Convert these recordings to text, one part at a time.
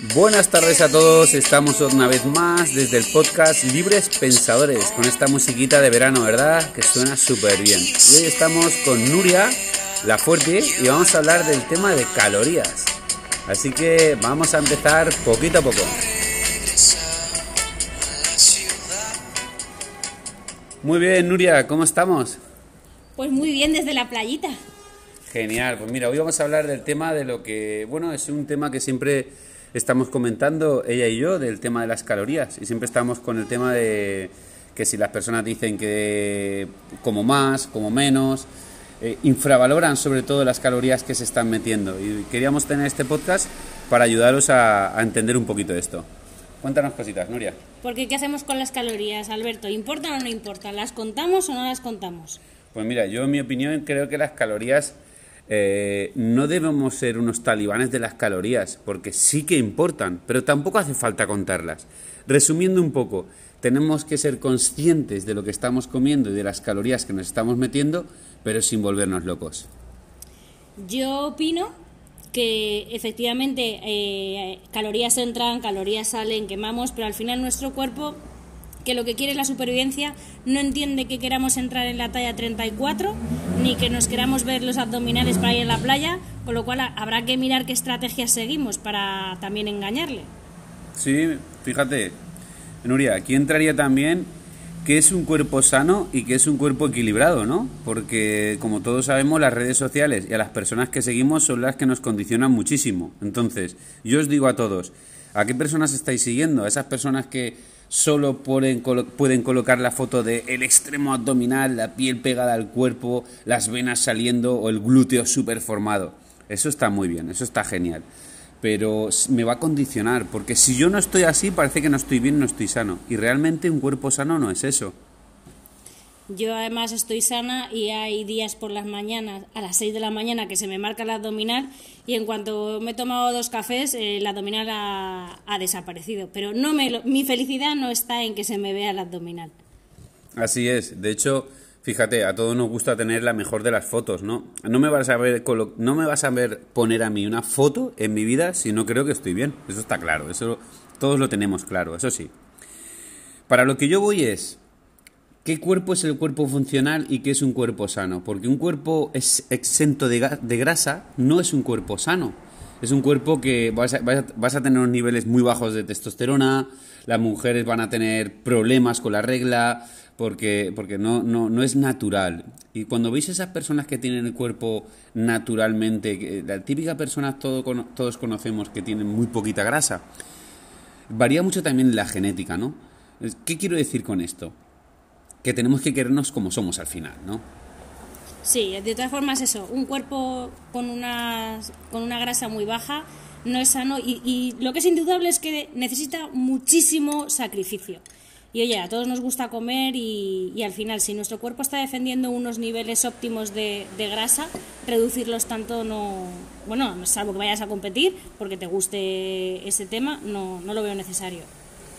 Buenas tardes a todos, estamos una vez más desde el podcast Libres Pensadores con esta musiquita de verano, ¿verdad? Que suena súper bien. Y hoy estamos con Nuria, la fuerte, y vamos a hablar del tema de calorías. Así que vamos a empezar poquito a poco. Muy bien, Nuria, ¿cómo estamos? Pues muy bien desde la playita. Genial, pues mira, hoy vamos a hablar del tema de lo que, bueno, es un tema que siempre estamos comentando ella y yo del tema de las calorías y siempre estamos con el tema de que si las personas dicen que como más, como menos, eh, infravaloran sobre todo las calorías que se están metiendo y queríamos tener este podcast para ayudaros a, a entender un poquito esto. Cuéntanos cositas, Nuria. Porque ¿qué hacemos con las calorías, Alberto? ¿Importan o no importan? ¿Las contamos o no las contamos? Pues mira, yo en mi opinión creo que las calorías eh, no debemos ser unos talibanes de las calorías, porque sí que importan, pero tampoco hace falta contarlas. Resumiendo un poco, tenemos que ser conscientes de lo que estamos comiendo y de las calorías que nos estamos metiendo, pero sin volvernos locos. Yo opino que efectivamente eh, calorías entran, calorías salen, quemamos, pero al final nuestro cuerpo que lo que quiere es la supervivencia, no entiende que queramos entrar en la talla 34, ni que nos queramos ver los abdominales para ir a la playa, con lo cual habrá que mirar qué estrategias seguimos para también engañarle. Sí, fíjate, Nuria, aquí entraría también que es un cuerpo sano y que es un cuerpo equilibrado, ¿no? Porque como todos sabemos, las redes sociales y a las personas que seguimos son las que nos condicionan muchísimo. Entonces, yo os digo a todos, ¿a qué personas estáis siguiendo? A esas personas que solo pueden, pueden colocar la foto de el extremo abdominal, la piel pegada al cuerpo, las venas saliendo o el glúteo súper formado. Eso está muy bien, eso está genial. Pero me va a condicionar, porque si yo no estoy así, parece que no estoy bien, no estoy sano. Y realmente un cuerpo sano no es eso. Yo además estoy sana y hay días por las mañanas, a las 6 de la mañana, que se me marca el abdominal y en cuanto me he tomado dos cafés, el abdominal ha, ha desaparecido. Pero no me, mi felicidad no está en que se me vea el abdominal. Así es. De hecho, fíjate, a todos nos gusta tener la mejor de las fotos, ¿no? No me vas a ver, no me vas a ver poner a mí una foto en mi vida si no creo que estoy bien. Eso está claro. Eso todos lo tenemos claro. Eso sí. Para lo que yo voy es ¿Qué cuerpo es el cuerpo funcional y qué es un cuerpo sano? Porque un cuerpo exento de, grasa no es un cuerpo sano. Es un cuerpo que vas a, tener niveles muy bajos de testosterona, las mujeres van a tener problemas con la regla, porque, porque no, no, no es natural. Y cuando veis esas personas que tienen el cuerpo naturalmente, la típica persona todo, todos conocemos que tienen muy poquita grasa, varía mucho también la genética, ¿no? ¿Qué quiero decir con esto? Que tenemos que querernos como somos al final, ¿no? Sí, de todas formas eso, un cuerpo con una, con una grasa muy baja no es sano y, y lo que es indudable es que necesita muchísimo sacrificio. Y oye, a todos nos gusta comer y, y, al final, si nuestro cuerpo está defendiendo unos niveles óptimos de, de, grasa, reducirlos tanto no. Bueno, salvo que vayas a competir, porque te guste ese tema, no, no lo veo necesario.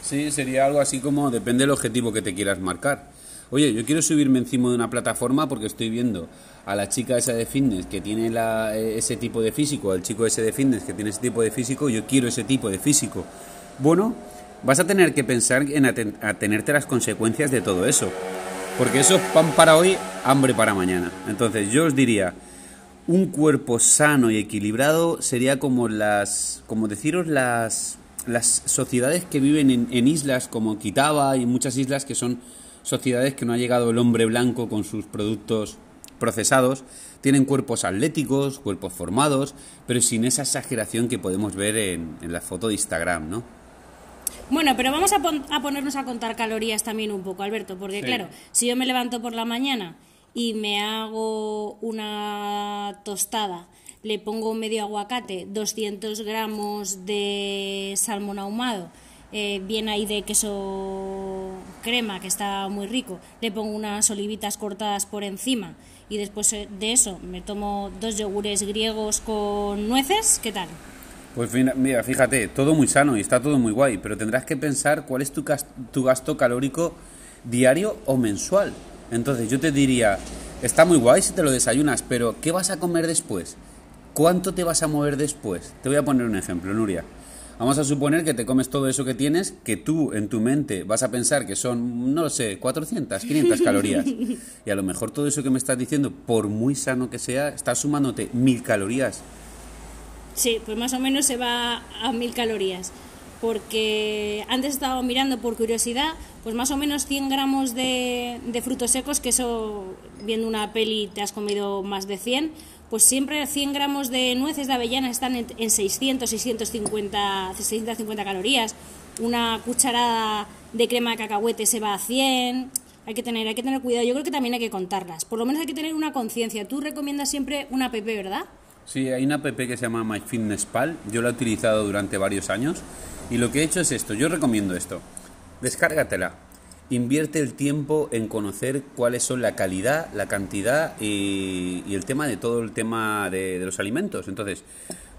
Sí, sería algo así como depende del objetivo que te quieras marcar oye, yo quiero subirme encima de una plataforma porque estoy viendo a la chica esa de fitness que tiene eh, ese tipo de físico, al chico ese de fitness que tiene ese tipo de físico, yo quiero ese tipo de físico. Bueno, vas a tener que pensar en atenerte a las consecuencias de todo eso. Porque eso es pan para hoy, hambre para mañana. Entonces yo os diría, un cuerpo sano y equilibrado sería como las, como deciros las, las sociedades que viven en, en islas como Kitaba y muchas islas que son sociedades que no ha llegado el hombre blanco con sus productos procesados, tienen cuerpos atléticos, cuerpos formados, pero sin esa exageración que podemos ver en, la foto de Instagram, ¿no? Bueno, pero vamos a, ponernos a contar calorías también un poco, Alberto, porque claro, si yo me levanto por la mañana y me hago una tostada, le pongo medio aguacate, 200 gramos de salmón ahumado, eh, bien ahí de queso crema, que está muy rico, le pongo unas olivitas cortadas por encima y después eh, de eso me tomo dos yogures griegos con nueces, ¿qué tal? Pues mira, fíjate, todo muy sano y está todo muy guay, pero tendrás que pensar cuál es tu, tu gasto calórico diario o mensual. Entonces yo te diría, está muy guay si te lo desayunas, pero ¿qué vas a comer después? ¿Cuánto te vas a mover después? Te voy a poner un ejemplo, Nuria. Vamos a suponer que te comes todo eso que tienes, que tú en tu mente vas a pensar que son, no lo sé, 400, 500 calorías. Y a lo mejor todo eso que me estás diciendo, por muy sano que sea, estás sumándote mil calorías. Sí, pues más o menos se va a mil calorías. Porque antes estaba mirando por curiosidad, pues más o menos 100 gramos de, de frutos secos, que eso, viendo una peli, te has comido más de 100 pues siempre 100 gramos de nueces de avellana están en, 600, 650, 650 calorías. Una cucharada de crema de cacahuete se va a 100. Hay que tener, hay que tener cuidado. Yo creo que también hay que contarlas. Por lo menos hay que tener una conciencia. Tú recomiendas siempre una app, ¿verdad? Sí, hay una app que se llama MyFitnessPal. Yo la he utilizado durante varios años. Y lo que he hecho es esto. Yo recomiendo esto. Descárgatela invierte el tiempo en conocer cuáles son la calidad, la cantidad y, el tema de todo el tema de, los alimentos. Entonces,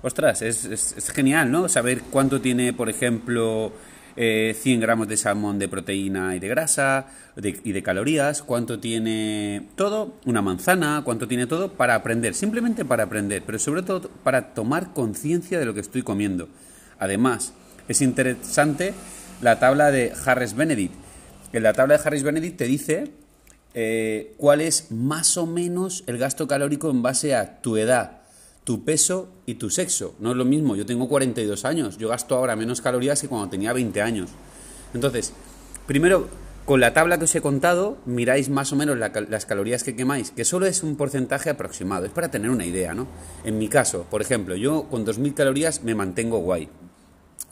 ostras, es, genial, ¿no? Saber cuánto tiene, por ejemplo, eh, 100 gramos de salmón de proteína y de grasa y de calorías, cuánto tiene todo, una manzana, cuánto tiene todo, para aprender, simplemente para aprender, pero sobre todo para tomar conciencia de lo que estoy comiendo. Además, es interesante la tabla de Harris Benedict en la tabla de Harris Benedict te dice eh, cuál es más o menos el gasto calórico en base a tu edad, tu peso y tu sexo. No es lo mismo, yo tengo 42 años, yo gasto ahora menos calorías que cuando tenía 20 años. Entonces, primero, con la tabla que os he contado, miráis más o menos las calorías que quemáis, que solo es un porcentaje aproximado, es para tener una idea, ¿no? En mi caso, por ejemplo, yo con 2.000 calorías me mantengo guay.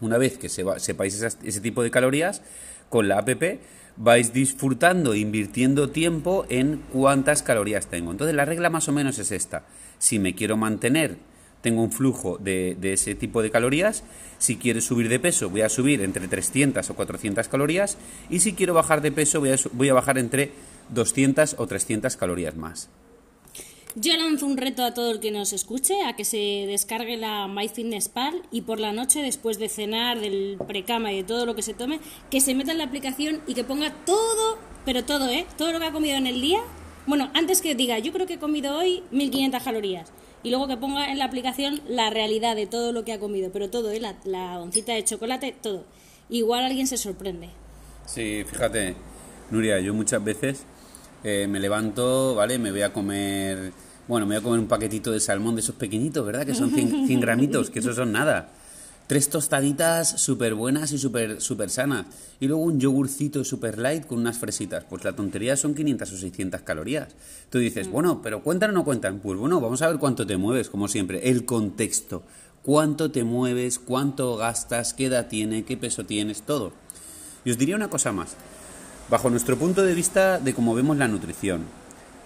Una vez que sepáis ese tipo de calorías, con la APP vais disfrutando, invirtiendo tiempo en cuántas calorías tengo. Entonces la regla más o menos es esta. Si me quiero mantener, tengo un flujo de, ese tipo de calorías. Si quiero subir de peso, voy a subir entre 300 o 400 calorías. Y si quiero bajar de peso, voy a, voy a bajar entre 200 o 300 calorías más. Yo lanzo un reto a todo el que nos escuche a que se descargue la MyFitnessPal y por la noche, después de cenar, del precama y de todo lo que se tome, que se meta en la aplicación y que ponga todo, pero todo, ¿eh? Todo lo que ha comido en el día. Bueno, antes que diga, yo creo que he comido hoy 1500 calorías. Y luego que ponga en la aplicación la realidad de todo lo que ha comido, pero todo, ¿eh? La, la oncita de chocolate, todo. Igual alguien se sorprende. Sí, fíjate, Nuria, yo muchas veces eh, me levanto, ¿vale? Me voy a comer bueno, me voy a comer un paquetito de salmón de esos pequeñitos, ¿verdad? Que son 100, gramitos, que eso son nada. Tres tostaditas súper buenas y súper super sanas. Y luego un yogurcito súper light con unas fresitas. Pues la tontería son 500 o 600 calorías. Tú dices, mm. bueno, pero cuentan o no cuentan. Pues bueno, vamos a ver cuánto te mueves, como siempre. El contexto. Cuánto te mueves, cuánto gastas, qué edad tiene, qué peso tienes, todo. Y os diría una cosa más. Bajo nuestro punto de vista de cómo vemos la nutrición,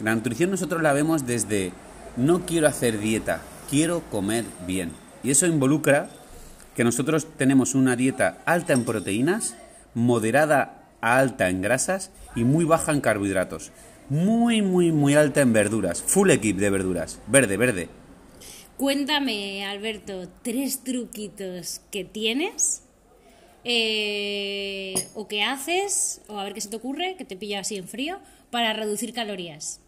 la nutrición nosotros la vemos desde no quiero hacer dieta, quiero comer bien. Y eso involucra que nosotros tenemos una dieta alta en proteínas, moderada a alta en grasas y muy baja en carbohidratos. Muy, muy, muy alta en verduras. Full equip de verduras. Verde, verde. Cuéntame, Alberto, tres truquitos que tienes eh, o que haces, o a ver qué se te ocurre, que te pilla así en frío, para reducir calorías.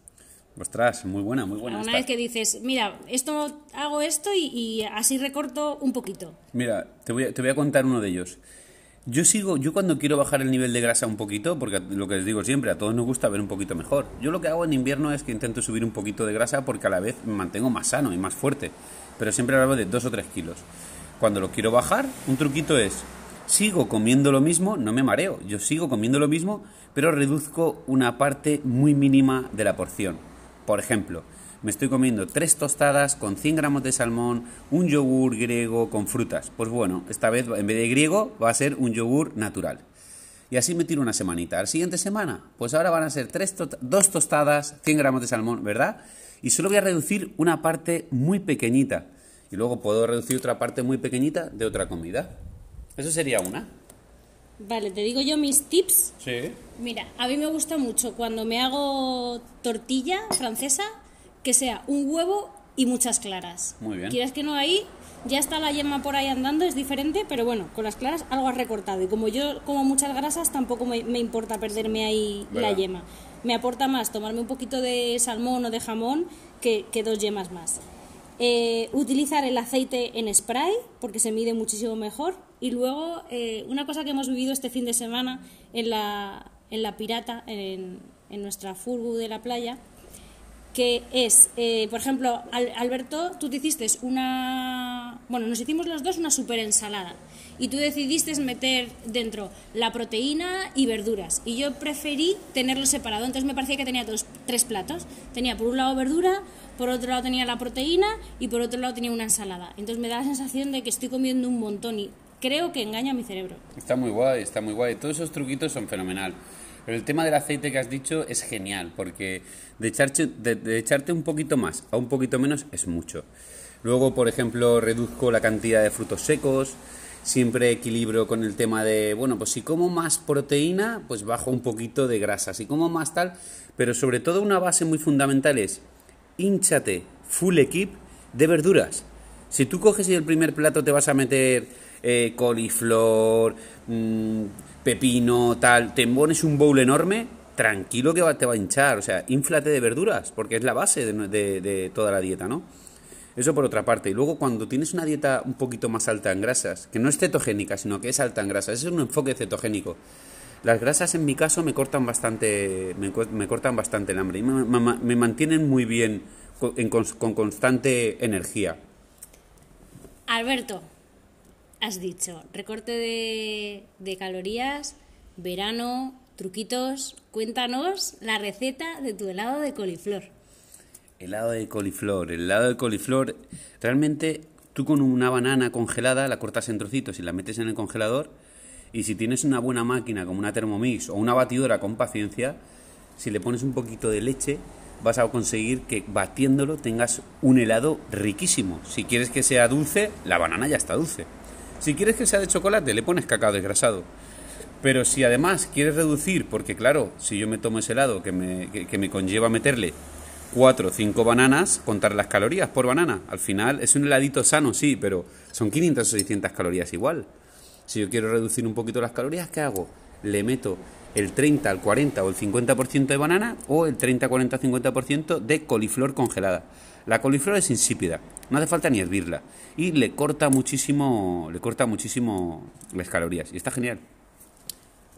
Ostras, muy buena, muy buena. Una vez que dices, mira, esto hago esto y, así recorto un poquito. Mira, te voy, a, te voy a contar uno de ellos. Yo sigo, yo cuando quiero bajar el nivel de grasa un poquito, porque lo que les digo siempre, a todos nos gusta ver un poquito mejor. Yo lo que hago en invierno es que intento subir un poquito de grasa porque a la vez me mantengo más sano y más fuerte. Pero siempre hablo de 2 o 3 kilos. Cuando lo quiero bajar, un truquito es, sigo comiendo lo mismo, no me mareo, yo sigo comiendo lo mismo, pero reduzco una parte muy mínima de la porción. Por ejemplo, me estoy comiendo tres tostadas con 100 gramos de salmón, un yogur griego con frutas. Pues bueno, esta vez en vez de griego va a ser un yogur natural. Y así me tiro una semanita. La siguiente semana, pues ahora van a ser tres dos tostadas, 100 gramos de salmón, ¿verdad? Y solo voy a reducir una parte muy pequeñita. Y luego puedo reducir otra parte muy pequeñita de otra comida. Eso sería una. Vale, te digo yo mis tips. Sí. Mira, a mí me gusta mucho cuando me hago tortilla francesa que sea un huevo y muchas claras. Muy bien. Quieres que no ahí, ya está la yema por ahí andando, es diferente, pero bueno, con las claras algo has recortado. Y como yo como muchas grasas, tampoco me, importa perderme ahí la yema. Me aporta más tomarme un poquito de salmón o de jamón que, que dos yemas más. eh, utilizar el aceite en spray, porque se mide muchísimo mejor. Y luego, eh, una cosa que hemos vivido este fin de semana en la, en la Pirata, en, en nuestra furgo de la playa, que es, eh, por ejemplo, Alberto, tú te hiciste una, bueno, nos hicimos los dos una super ensalada y tú decidiste meter dentro la proteína y verduras. Y yo preferí tenerlo separado, entonces me parecía que tenía dos, tres platos, tenía por un lado verdura, por otro lado tenía la proteína y por otro lado tenía una ensalada, entonces me da la sensación de que estoy comiendo un montón y creo que engaña mi cerebro. Está muy guay, está muy guay, todos esos truquitos son fenomenal. Pero el tema del aceite que has dicho es genial, porque de echarte, de, echarte un poquito más a un poquito menos es mucho. Luego, por ejemplo, reduzco la cantidad de frutos secos, siempre equilibro con el tema de, bueno, pues si como más proteína, pues bajo un poquito de grasa, si como más tal, pero sobre todo una base muy fundamental es, hinchate full equip de verduras. Si tú coges y el primer plato te vas a meter eh, coliflor, mmm, pepino, tal, te pones un bowl enorme, tranquilo que te va a hinchar. O sea, inflate de verduras, porque es la base de, toda la dieta, ¿no? Eso por otra parte. Y luego cuando tienes una dieta un poquito más alta en grasas, que no es cetogénica, sino que es alta en grasas, es un enfoque cetogénico. Las grasas en mi caso me cortan bastante, me, cortan bastante el hambre y me, mantienen muy bien con constante energía. Alberto, has dicho recorte de, calorías, verano, truquitos. Cuéntanos la receta de tu helado de coliflor. Helado de coliflor. El helado de coliflor, realmente tú con una banana congelada la cortas en trocitos y la metes en el congelador. Y si tienes una buena máquina como una Thermomix o una batidora con paciencia, si le pones un poquito de leche, vas a conseguir que batiéndolo tengas un helado riquísimo. Si quieres que sea dulce, la banana ya está dulce. Si quieres que sea de chocolate, le pones cacao desgrasado. Pero si además quieres reducir, porque claro, si yo me tomo ese helado que me, que, me conlleva meterle cuatro o cinco bananas, contar las calorías por banana. Al final es un heladito sano, sí, pero son 500 o 600 calorías igual. Si yo quiero reducir un poquito las calorías, ¿qué hago? Le meto el 30, el 40 o el 50% de banana o el 30, 40, 50% de coliflor congelada. La coliflor es insípida, no hace falta ni hervirla y le corta muchísimo, le corta muchísimo las calorías y está genial.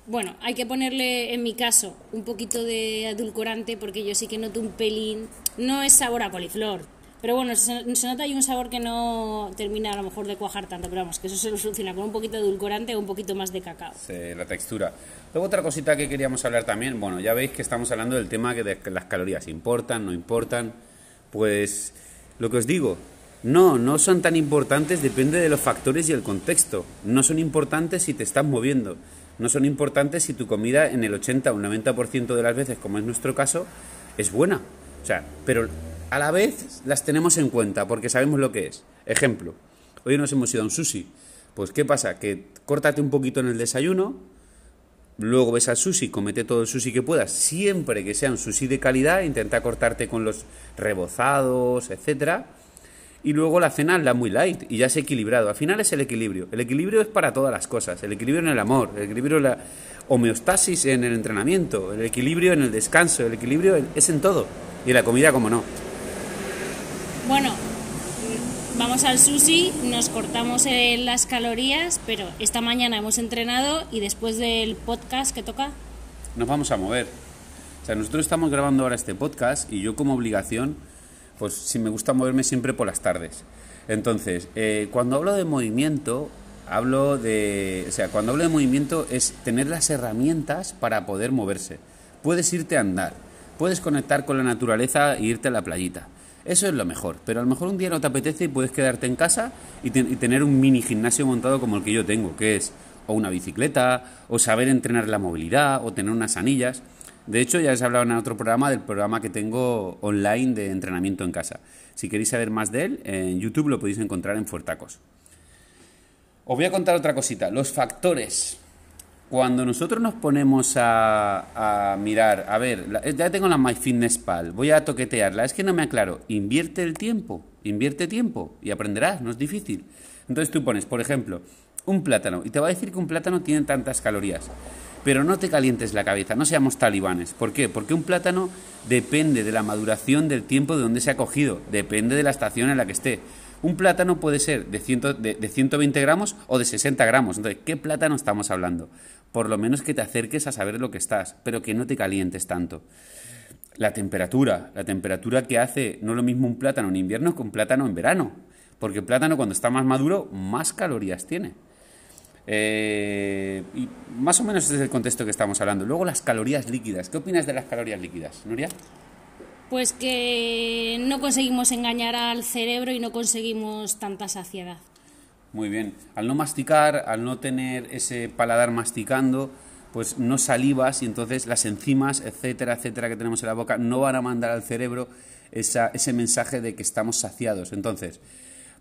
Bueno, hay que ponerle, en mi caso, un poquito de edulcorante porque yo sí que noto un pelín. No es sabor a coliflor, pero bueno, se, nota hay un sabor que no termina a lo mejor de cuajar tanto, pero vamos, que eso se lo soluciona con un poquito de edulcorante o un poquito más de cacao. Sí, la textura. Luego otra cosita que queríamos hablar también, bueno, ya veis que estamos hablando del tema que de que las calorías importan, no importan. Pues lo que os digo, no, no son tan importantes, depende de los factores y el contexto. No son importantes si te estás moviendo. No son importantes si tu comida en el 80 o el 90% de las veces, como es nuestro caso, es buena. O sea, pero a la vez las tenemos en cuenta porque sabemos lo que es. Ejemplo, hoy nos hemos ido a un sushi. Pues ¿qué pasa? Que córtate un poquito en el desayuno, Luego ves al sushi, comete todo el sushi que puedas, siempre que sea un sushi de calidad, intenta cortarte con los rebozados, etcétera. Y luego la cena la muy light y ya es equilibrado. Al final es el equilibrio. El equilibrio es para todas las cosas. El equilibrio en el amor, el equilibrio en la homeostasis en el entrenamiento, el equilibrio en el descanso, el equilibrio es en todo. Y la comida, como no. Bueno, vamos al sushi, nos cortamos las calorías, pero esta mañana hemos entrenado y después del podcast que toca... Nos vamos a mover. O sea, nosotros estamos grabando ahora este podcast y yo como obligación, pues si me gusta moverme siempre por las tardes. Entonces, eh, cuando hablo de movimiento, hablo de... O sea, cuando hablo de movimiento es tener las herramientas para poder moverse. Puedes irte a andar, puedes conectar con la naturaleza e irte a la playita eso es lo mejor. Pero a lo mejor un día no te apetece y puedes quedarte en casa y, tener un mini gimnasio montado como el que yo tengo, que es o una bicicleta, o saber entrenar la movilidad, o tener unas anillas. De hecho, ya les he hablado en otro programa del programa que tengo online de entrenamiento en casa. Si queréis saber más de él, en YouTube lo podéis encontrar en Fuertacos. Os voy a contar otra cosita. Los factores cuando nosotros nos ponemos a, mirar, a ver, ya tengo la MyFitnessPal, voy a toquetearla, es que no me aclaro, invierte el tiempo, invierte tiempo y aprenderás, no es difícil. Entonces tú pones, por ejemplo, un plátano y te va a decir que un plátano tiene tantas calorías. Pero no te calientes la cabeza, no seamos talibanes. ¿Por qué? Porque un plátano depende de la maduración del tiempo de donde se ha cogido, depende de la estación en la que esté. Un plátano puede ser de, de, de 120 gramos o de 60 gramos. Entonces, ¿qué plátano estamos hablando? Por lo menos que te acerques a saber lo que estás, pero que no te calientes tanto. La temperatura, la temperatura que hace no lo mismo un plátano en invierno que un plátano en verano, porque el plátano cuando está más maduro más calorías tiene. Eh, y más o menos ese es el contexto que estamos hablando. Luego las calorías líquidas. ¿Qué opinas de las calorías líquidas, Nuria? Pues que no conseguimos engañar al cerebro y no conseguimos tanta saciedad. Muy bien. Al no masticar, al no tener ese paladar masticando, pues no salivas y entonces las enzimas, etcétera, etcétera, que tenemos en la boca, no van a mandar al cerebro ese mensaje de que estamos saciados. Entonces,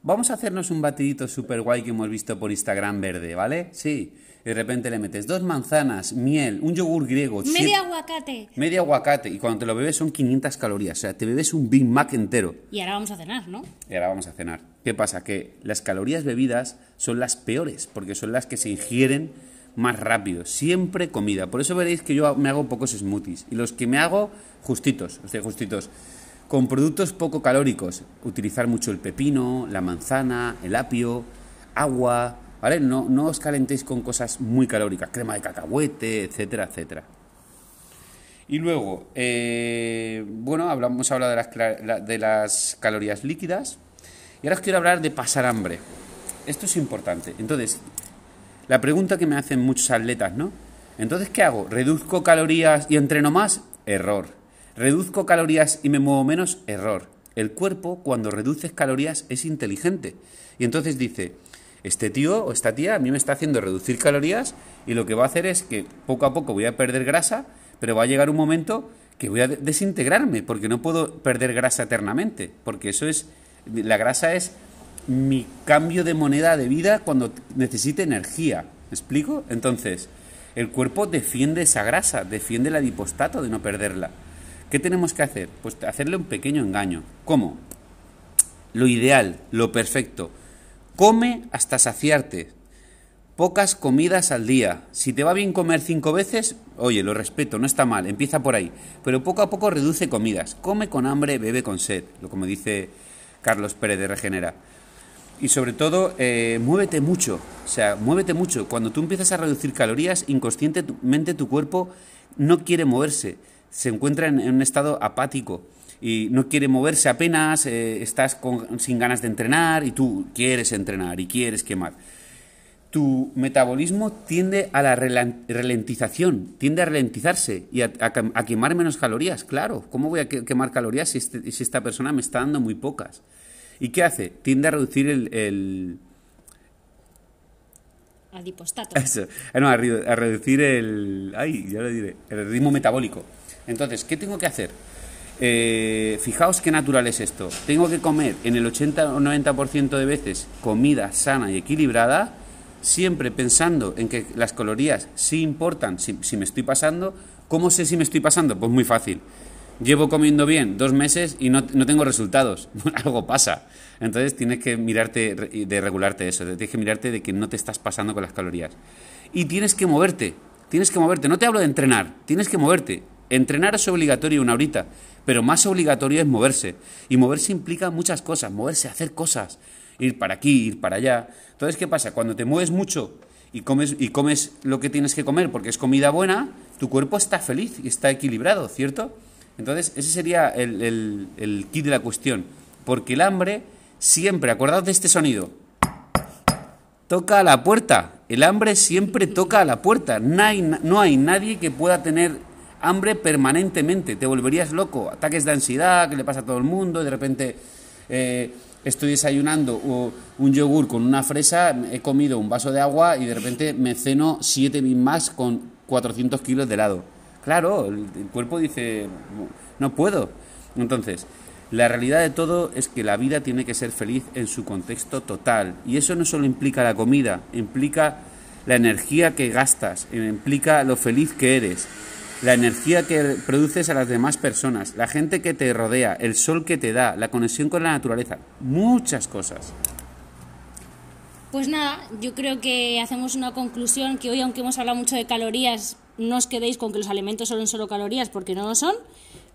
Vamos a hacernos un batidito super guay que hemos visto por Instagram verde, ¿vale? Sí. De repente le metes dos manzanas, miel, un yogur griego. Media aguacate. Media aguacate. Y cuando te lo bebes son 500 calorías. O sea, te bebes un Big Mac entero. Y ahora vamos a cenar, ¿no? Y ahora vamos a cenar. ¿Qué pasa? Que las calorías bebidas son las peores, porque son las que se ingieren más rápido. Siempre comida. Por eso veréis que yo me hago pocos smoothies. Y los que me hago, justitos. O sea, justitos. Con productos poco calóricos, utilizar mucho el pepino, la manzana, el apio, agua, ¿vale? No, no os calentéis con cosas muy calóricas, crema de cacahuete, etcétera, etcétera. Y luego, eh, bueno, hablamos ahora de las, de las calorías líquidas. Y ahora os quiero hablar de pasar hambre. Esto es importante. Entonces, la pregunta que me hacen muchos atletas, ¿no? Entonces, ¿qué hago? ¿Reduzco calorías y entreno más? Error. Reduzco calorías y me muevo menos, error. El cuerpo, cuando reduces calorías, es inteligente. Y entonces dice, este tío o esta tía a mí me está haciendo reducir calorías y lo que va a hacer es que poco a poco voy a perder grasa, pero va a llegar un momento que voy a desintegrarme, porque no puedo perder grasa eternamente, porque eso es, la grasa es mi cambio de moneda de vida cuando necesite energía. ¿Me explico? Entonces, el cuerpo defiende esa grasa, defiende el adipostato de no perderla. ¿Qué tenemos que hacer? Pues hacerle un pequeño engaño. ¿Cómo? Lo ideal, lo perfecto. Come hasta saciarte. Pocas comidas al día. Si te va bien comer cinco veces, oye, lo respeto, no está mal, empieza por ahí. Pero poco a poco reduce comidas. Come con hambre, bebe con sed, como dice Carlos Pérez de Regenera. Y sobre todo, eh, muévete mucho. O sea, muévete mucho. Cuando tú empiezas a reducir calorías, inconscientemente tu cuerpo no quiere moverse se encuentra en, un estado apático y no quiere moverse apenas, eh, estás sin ganas de entrenar y tú quieres entrenar y quieres quemar. Tu metabolismo tiende a la ralentización, tiende a ralentizarse y a, quemar menos calorías, claro. ¿Cómo voy a quemar calorías este, si, esta persona me está dando muy pocas? ¿Y qué hace? Tiende a reducir el, el adipostato. Eso, ah, no, a, reducir el, ay, ya lo diré, el ritmo metabólico. Entonces, ¿qué tengo que hacer? Eh, fijaos qué natural es esto. Tengo que comer en el 80 o 90% de veces comida sana y equilibrada, siempre pensando en que las calorías sí importan si, me estoy pasando. ¿Cómo sé si me estoy pasando? Pues muy fácil. Llevo comiendo bien dos meses y no, no tengo resultados. Algo pasa. Entonces tienes que mirarte de regularte eso. Tienes que mirarte de que no te estás pasando con las calorías. Y tienes que moverte. Tienes que moverte. No te hablo de entrenar. Tienes que moverte. Entrenar es obligatorio una horita, pero más obligatorio es moverse. Y moverse implica muchas cosas, moverse, hacer cosas, ir para aquí, ir para allá. Entonces, ¿qué pasa? Cuando te mueves mucho y comes, y comes lo que tienes que comer porque es comida buena, tu cuerpo está feliz y está equilibrado, ¿cierto? Entonces, ese sería el, el, kit de la cuestión. Porque el hambre siempre, acordaos de este sonido, toca a la puerta. El hambre siempre toca a la puerta. No hay, no hay nadie que pueda tener hambre permanentemente, te volverías loco, ataques de ansiedad que le pasa a todo el mundo, de repente eh, estoy desayunando un yogur con una fresa, he comido un vaso de agua y de repente me ceno 7 Big más con 400 kilos de helado. Claro, el, cuerpo dice, no puedo. Entonces, la realidad de todo es que la vida tiene que ser feliz en su contexto total. Y eso no solo implica la comida, implica la energía que gastas, implica lo feliz que eres, la energía que produces a las demás personas, la gente que te rodea, el sol que te da, la conexión con la naturaleza, muchas cosas. Pues nada, yo creo que hacemos una conclusión que hoy, aunque hemos hablado mucho de calorías, no os quedéis con que los alimentos son solo calorías porque no lo son,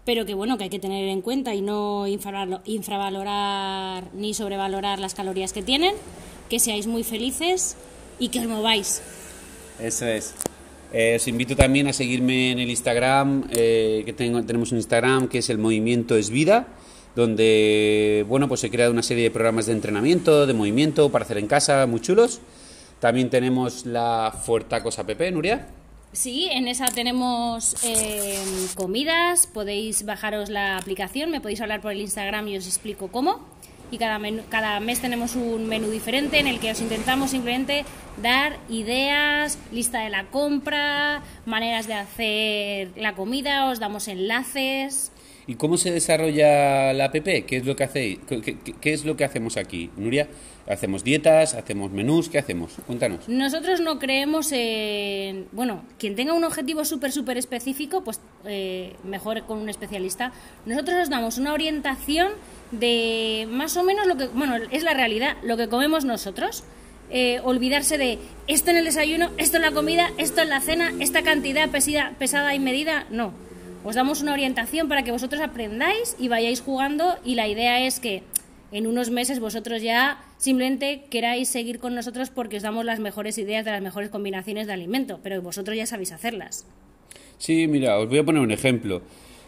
pero que bueno, que hay que tener en cuenta y no infravalorar ni sobrevalorar las calorías que tienen, que seáis muy felices y que os mováis. Eso es. Eh, os invito también a seguirme en el Instagram, eh, que tenemos un Instagram que es el Movimiento es Vida, donde bueno pues he creado una serie de programas de entrenamiento, de movimiento para hacer en casa, muy chulos. También tenemos la Fuertacos app, Nuria. Sí, en esa tenemos eh, comidas, podéis bajaros la aplicación, me podéis hablar por el Instagram y os explico cómo. Y cada, cada mes tenemos un menú diferente en el que os intentamos simplemente dar ideas, lista de la compra, maneras de hacer la comida, os damos enlaces. ¿Y cómo se desarrolla la app? ¿Qué es lo que hacéis? ¿Qué, es lo que hacemos aquí, Nuria? ¿Hacemos dietas? ¿Hacemos menús? ¿Qué hacemos? Cuéntanos. Nosotros no creemos en... Bueno, quien tenga un objetivo súper, súper específico, pues eh, mejor con un especialista. Nosotros os damos una orientación de más o menos lo que... Bueno, es la realidad, lo que comemos nosotros. Eh, olvidarse de esto en el desayuno, esto en la comida, esto en la cena, esta cantidad pesida, pesada y medida. No os damos una orientación para que vosotros aprendáis y vayáis jugando y la idea es que en unos meses vosotros ya simplemente queráis seguir con nosotros porque os damos las mejores ideas de las mejores combinaciones de alimento, pero vosotros ya sabéis hacerlas. Sí, mira, os voy a poner un ejemplo.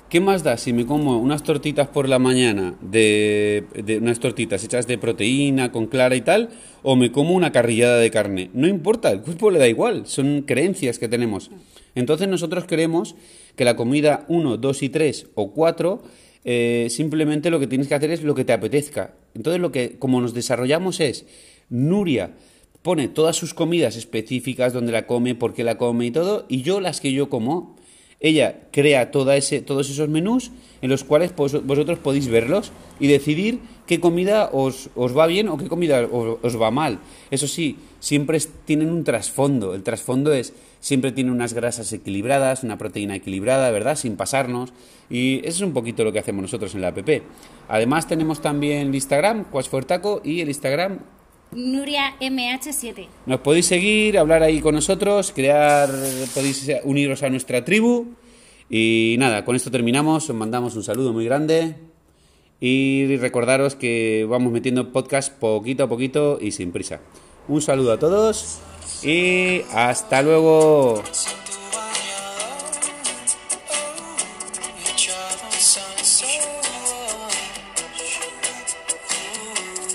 ¿Qué más da si me como unas tortitas por la mañana, de, unas tortitas hechas de proteína, con clara y tal, o me como una carrillada de carne? No importa, el cuerpo le da igual, son creencias que tenemos. Entonces nosotros queremos que la comida 1, 2 y 3 o 4 eh, simplemente lo que tienes que hacer es lo que te apetezca. Entonces lo que como nos desarrollamos es Nuria pone todas sus comidas específicas donde la come, por qué la come y todo, y yo las que yo como. Ella crea todos esos menús en los cuales vosotros podéis verlos y decidir qué comida os, va bien o qué comida os, os va mal. Eso sí, siempre tienen un trasfondo. El trasfondo es siempre tiene unas grasas equilibradas, una proteína equilibrada, ¿verdad? Sin pasarnos. Y eso es un poquito lo que hacemos nosotros en la app. Además tenemos también el Instagram, Cuasfuertaco, y el Instagram... Nuria MH7. Nos podéis seguir, hablar ahí con nosotros, crear, podéis uniros a nuestra tribu. Y nada, con esto terminamos, os mandamos un saludo muy grande. Y recordaros que vamos metiendo podcast poquito a poquito y sin prisa. Un saludo a todos y hasta luego.